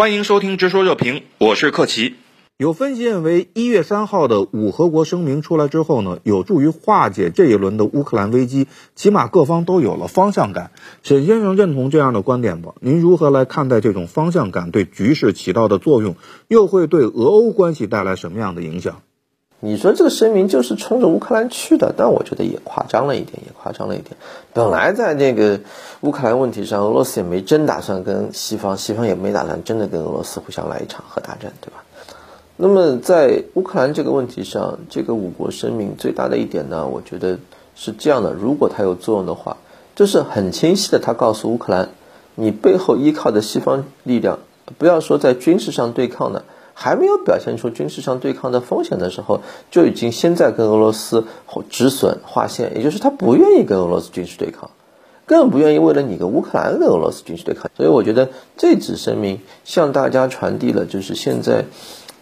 欢迎收听《直说热评》，我是克奇。有分析认为，一月三号的五合国声明出来之后呢，有助于化解这一轮的乌克兰危机，起码各方都有了方向感。沈先生认同这样的观点吗？您如何来看待这种方向感对局势起到的作用？又会对俄欧关系带来什么样的影响？你说这个声明就是冲着乌克兰去的，但我觉得也夸张了一点，也夸张了一点。本来在这个乌克兰问题上，俄罗斯也没真打算跟西方，西方也没打算真的跟俄罗斯互相来一场核大战，对吧？那么在乌克兰这个问题上，这个五国声明最大的一点呢，我觉得是这样的：如果它有作用的话，就是很清晰的，它告诉乌克兰，你背后依靠的西方力量，不要说在军事上对抗呢，还没有表现出军事上对抗的风险的时候，就已经现在跟俄罗斯止损划线，也就是他不愿意跟俄罗斯军事对抗，更不愿意为了你跟乌克兰跟俄罗斯军事对抗。所以我觉得这纸声明向大家传递了，就是现在。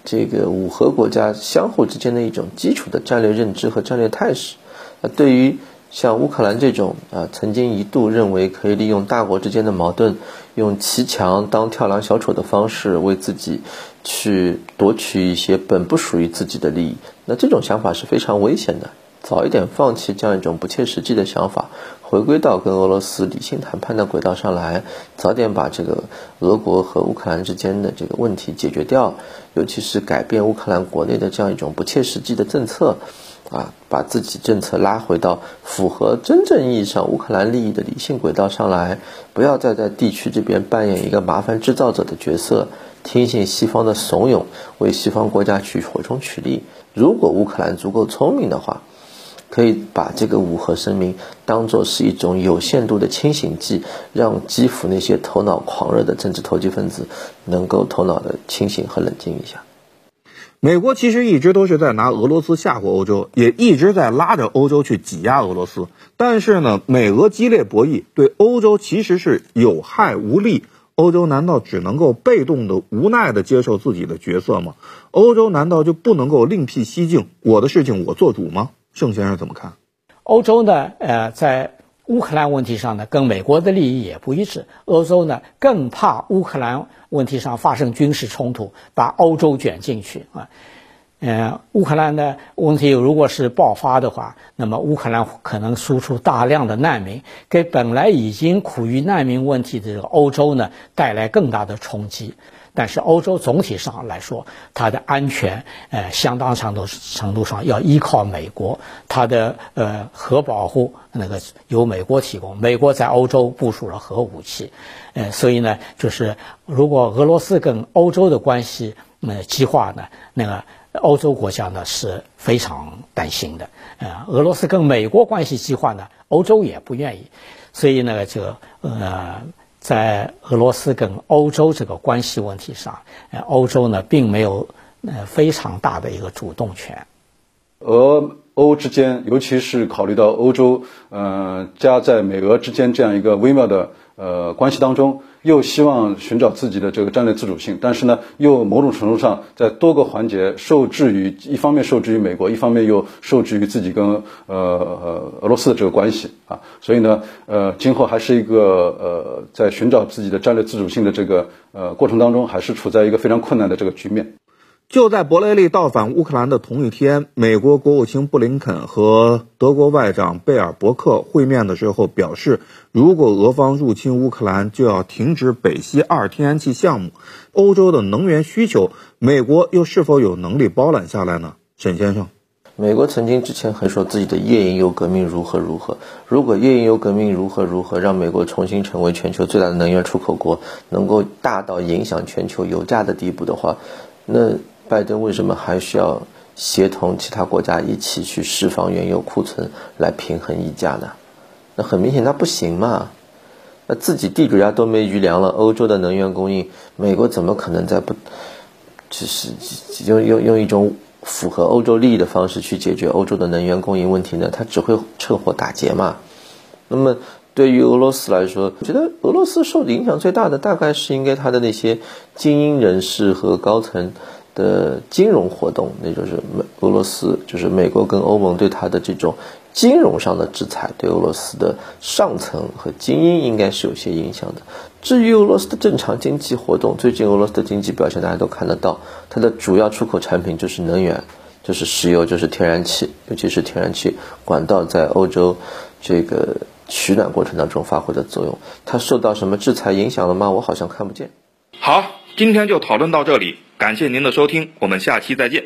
这个五核国家相互之间的一种基础的战略认知和战略态势，那对于像乌克兰这种啊，曾经一度认为可以利用大国之间的矛盾，用骑墙当跳梁小丑的方式为自己去夺取一些本不属于自己的利益，那这种想法是非常危险的。早一点放弃这样一种不切实际的想法，回归到跟俄罗斯理性谈判的轨道上来，早点把这个俄国和乌克兰之间的这个问题解决掉，尤其是改变乌克兰国内的这样一种不切实际的政策，啊，把自己政策拉回到符合真正意义上乌克兰利益的理性轨道上来，不要再在地区这边扮演一个麻烦制造者的角色，听信西方的怂恿，为西方国家去火中取栗。如果乌克兰足够聪明的话，可以把这个五核声明当做是一种有限度的清醒剂，让基辅那些头脑狂热的政治投机分子能够头脑的清醒和冷静一下。美国其实一直都是在拿俄罗斯吓唬欧洲，也一直在拉着欧洲去挤压俄罗斯。但是呢，美俄激烈博弈对欧洲其实是有害无利。欧洲难道只能够被动的、无奈的接受自己的角色吗？欧洲难道就不能够另辟蹊径，我的事情我做主吗？盛先生怎么看？欧洲呢？呃，在乌克兰问题上呢，跟美国的利益也不一致。欧洲呢，更怕乌克兰问题上发生军事冲突，把欧洲卷进去啊。呃乌克兰的问题如果是爆发的话，那么乌克兰可能输出大量的难民，给本来已经苦于难民问题的这个欧洲呢带来更大的冲击。但是欧洲总体上来说，它的安全，呃，相当程度程度上要依靠美国，它的呃核保护那个由美国提供，美国在欧洲部署了核武器，呃，所以呢，就是如果俄罗斯跟欧洲的关系呃激化呢，那个欧洲国家呢是非常担心的，呃，俄罗斯跟美国关系激化呢，欧洲也不愿意，所以呢，就呃。在俄罗斯跟欧洲这个关系问题上，呃，欧洲呢并没有呃非常大的一个主动权。俄欧之间，尤其是考虑到欧洲，呃，加在美俄之间这样一个微妙的呃关系当中。又希望寻找自己的这个战略自主性，但是呢，又某种程度上在多个环节受制于一方面受制于美国，一方面又受制于自己跟呃俄罗斯的这个关系啊，所以呢，呃，今后还是一个呃在寻找自己的战略自主性的这个呃过程当中，还是处在一个非常困难的这个局面。就在博雷利到访乌克兰的同一天，美国国务卿布林肯和德国外长贝尔伯克会面的时候表示，如果俄方入侵乌克兰，就要停止北溪二天然气项目。欧洲的能源需求，美国又是否有能力包揽下来呢？沈先生，美国曾经之前还说自己的页岩油革命如何如何，如果页岩油革命如何如何，让美国重新成为全球最大的能源出口国，能够大到影响全球油价的地步的话，那。拜登为什么还需要协同其他国家一起去释放原油库存来平衡溢价呢？那很明显，他不行嘛。那自己地主家都没余粮了，欧洲的能源供应，美国怎么可能在不，就是用用用一种符合欧洲利益的方式去解决欧洲的能源供应问题呢？他只会趁火打劫嘛。那么对于俄罗斯来说，我觉得俄罗斯受影响最大的大概是应该他的那些精英人士和高层。的金融活动，那就是美俄罗斯，就是美国跟欧盟对它的这种金融上的制裁，对俄罗斯的上层和精英应该是有些影响的。至于俄罗斯的正常经济活动，最近俄罗斯的经济表现大家都看得到，它的主要出口产品就是能源，就是石油，就是天然气，尤其是天然气管道在欧洲这个取暖过程当中发挥的作用。它受到什么制裁影响了吗？我好像看不见。好，今天就讨论到这里，感谢您的收听，我们下期再见。